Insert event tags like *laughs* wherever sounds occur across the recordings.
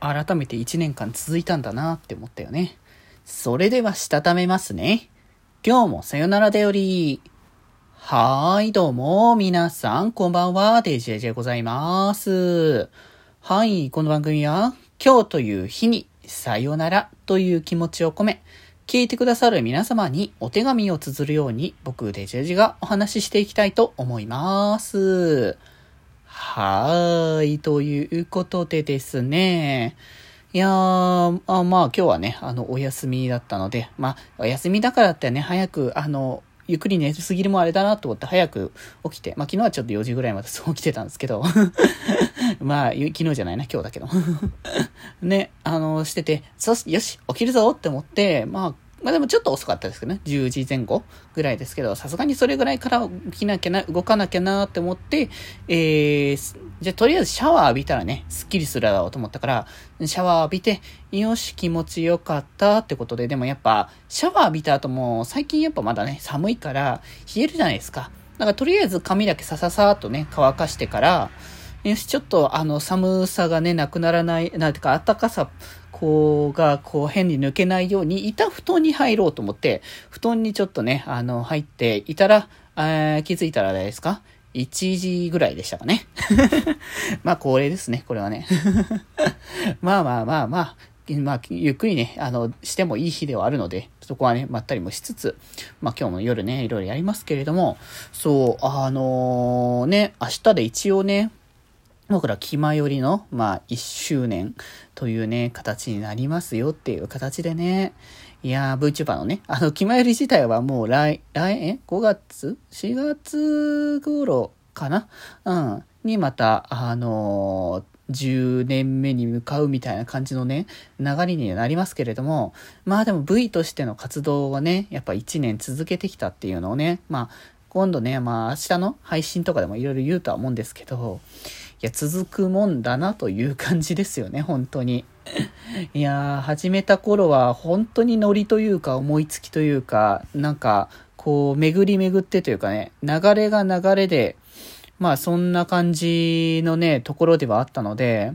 改めて1年間続いたんだなって思ったよね。それではしたためますね。今日もさよならだより。はーい、どうも、皆さん、こんばんは、デジェジェございます。はい、この番組は、今日という日に、さよならという気持ちを込め、聞いてくださる皆様にお手紙を綴るように、僕、デジェジがお話ししていきたいと思います。はーい、ということでですね。いやー、あまあ今日はね、あの、お休みだったので、まあ、お休みだからってね、早く、あの、ゆっくり寝すぎるもあれだなと思って早く起きて、まあ昨日はちょっと4時ぐらいまでそう起きてたんですけど *laughs* まあ昨日じゃないな、今日だけど *laughs* ね、あの、してて、そし、よし、起きるぞって思って、まあまあでもちょっと遅かったですけどね。10時前後ぐらいですけど、さすがにそれぐらいから起きなきゃな、動かなきゃなって思って、えー、じゃあとりあえずシャワー浴びたらね、スッキリするだろうと思ったから、シャワー浴びて、よし、気持ちよかったってことで、でもやっぱ、シャワー浴びた後も、最近やっぱまだね、寒いから冷えるじゃないですか。だからとりあえず髪だけさささーっとね、乾かしてから、よし、ちょっとあの寒さがね、なくならない、なんていうか暖かさこうが、こう変に抜けないように、いた布団に入ろうと思って、布団にちょっとね、あの、入っていたら、気づいたらあれですか ?1 時ぐらいでしたかね。*laughs* まあ、恒例ですね、これはね。*laughs* まあまあまあまあ、まあ、ゆっくりね、あの、してもいい日ではあるので、そこはね、まったりもしつつ、まあ今日も夜ね、いろいろやりますけれども、そう、あのー、ね、明日で一応ね、僕ら気まよりの、まあ、1周年というね、形になりますよっていう形でね。いやー、VTuber のね、あの、気まより自体はもう来、来、え ?5 月 ?4 月頃かな？うん。にまた、あのー、10年目に向かうみたいな感じのね、流れになりますけれども、まあでも V としての活動をね、やっぱ1年続けてきたっていうのをね、まあ、今度ね、まあ明日の配信とかでもいろいろ言うとは思うんですけど、や、続くもんだなという感じですよね、本当に。*laughs* いやー、始めた頃は本当にノリというか思いつきというか、なんか、こう、巡り巡ってというかね、流れが流れで、まあそんな感じのね、ところではあったので、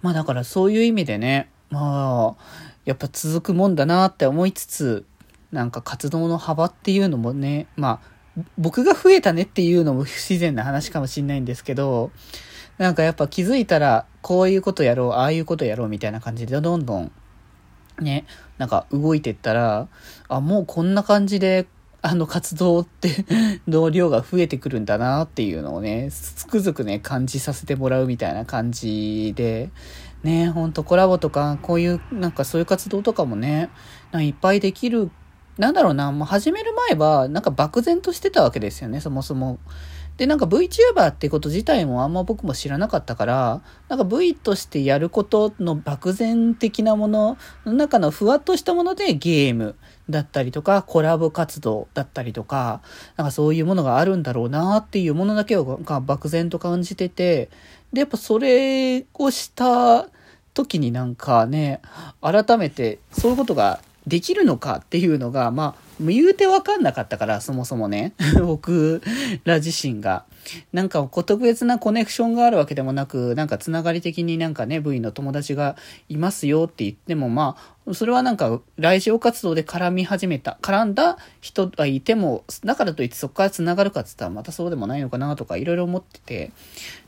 まあだからそういう意味でね、まあ、やっぱ続くもんだなって思いつつ、なんか活動の幅っていうのもね、まあ、僕が増えたねっていうのも不自然な話かもしんないんですけど、なんかやっぱ気づいたら、こういうことやろう、ああいうことやろうみたいな感じで、どんどん、ね、なんか動いてったら、あ、もうこんな感じで、あの活動って *laughs* の量が増えてくるんだなっていうのをね、つくづくね、感じさせてもらうみたいな感じで、ね、ほんとコラボとか、こういう、なんかそういう活動とかもね、いっぱいできるなんだろうな、もう始める前は、なんか漠然としてたわけですよね、そもそも。で、なんか VTuber ってこと自体もあんま僕も知らなかったから、なんか V としてやることの漠然的なものの中のふわっとしたものでゲームだったりとか、コラボ活動だったりとか、なんかそういうものがあるんだろうなっていうものだけを漠然と感じてて、で、やっぱそれをした時になんかね、改めてそういうことができるのかっていうのが、まあ、もう言うてわかんなかったから、そもそもね。*laughs* 僕ら自身が。なんか特別なコネクションがあるわけでもなく、なんかつながり的になんかね、V の友達がいますよって言っても、まあ、それはなんか、ラジオ活動で絡み始めた、絡んだ人がいても、だからといってそこから繋がるかって言ったらまたそうでもないのかなとかいろいろ思ってて、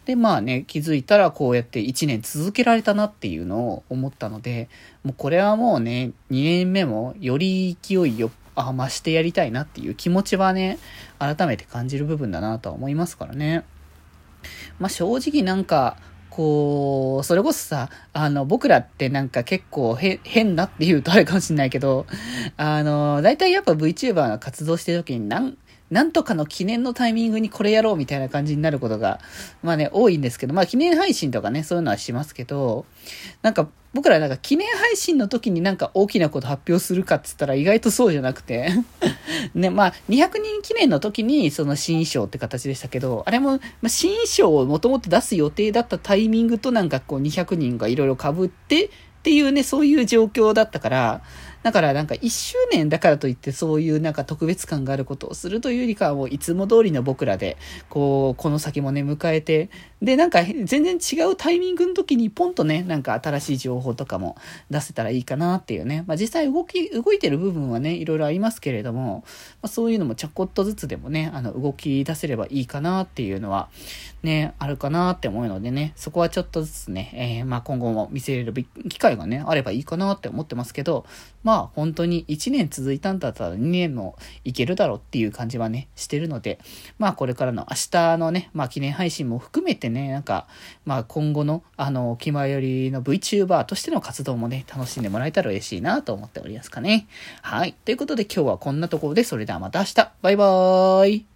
で、まあね、気づいたらこうやって1年続けられたなっていうのを思ったので、もうこれはもうね、2年目もより勢いよあ、増してやりたいなっていう気持ちはね、改めて感じる部分だなとは思いますからね。まあ正直なんか、こう、それこそさ、あの、僕らってなんか結構変なって言うとあれかもしんないけど、あの、大体やっぱ VTuber が活動してる時になんなんとかの記念のタイミングにこれやろうみたいな感じになることが、まあね、多いんですけど、まあ記念配信とかね、そういうのはしますけど、なんか僕らなんか記念配信の時になんか大きなこと発表するかっつったら意外とそうじゃなくて。*laughs* ね、まあ200人記念の時にその新衣装って形でしたけど、あれも、まあ、新衣装をもともと出す予定だったタイミングとなんかこう200人がいろいろ被って、っていうね、そういう状況だったから、だからなんか1周年だからといってそういうなんか特別感があることをするというよりかはもういつも通りの僕らで、こう、この先もね、迎えて、で、なんか全然違うタイミングの時にポンとね、なんか新しい情報とかも出せたらいいかなっていうね。まあ実際動き、動いてる部分はね、いろいろありますけれども、まあ、そういうのもちょこっとずつでもね、あの、動き出せればいいかなっていうのは、ね、あるかなって思うのでね、そこはちょっとずつね、えー、まあ今後も見せれる機会がね、あればいいかなって思ってますけど、まあ本当に1年続いたんだったら2年もいけるだろうっていう感じはね、してるので、まあこれからの明日のね、まあ記念配信も含めてね、なんか、まあ今後の、あの、気前よりの VTuber としての活動もね、楽しんでもらえたら嬉しいなと思っておりますかね。はい。ということで今日はこんなところで、それではまた明日。バイバーイ。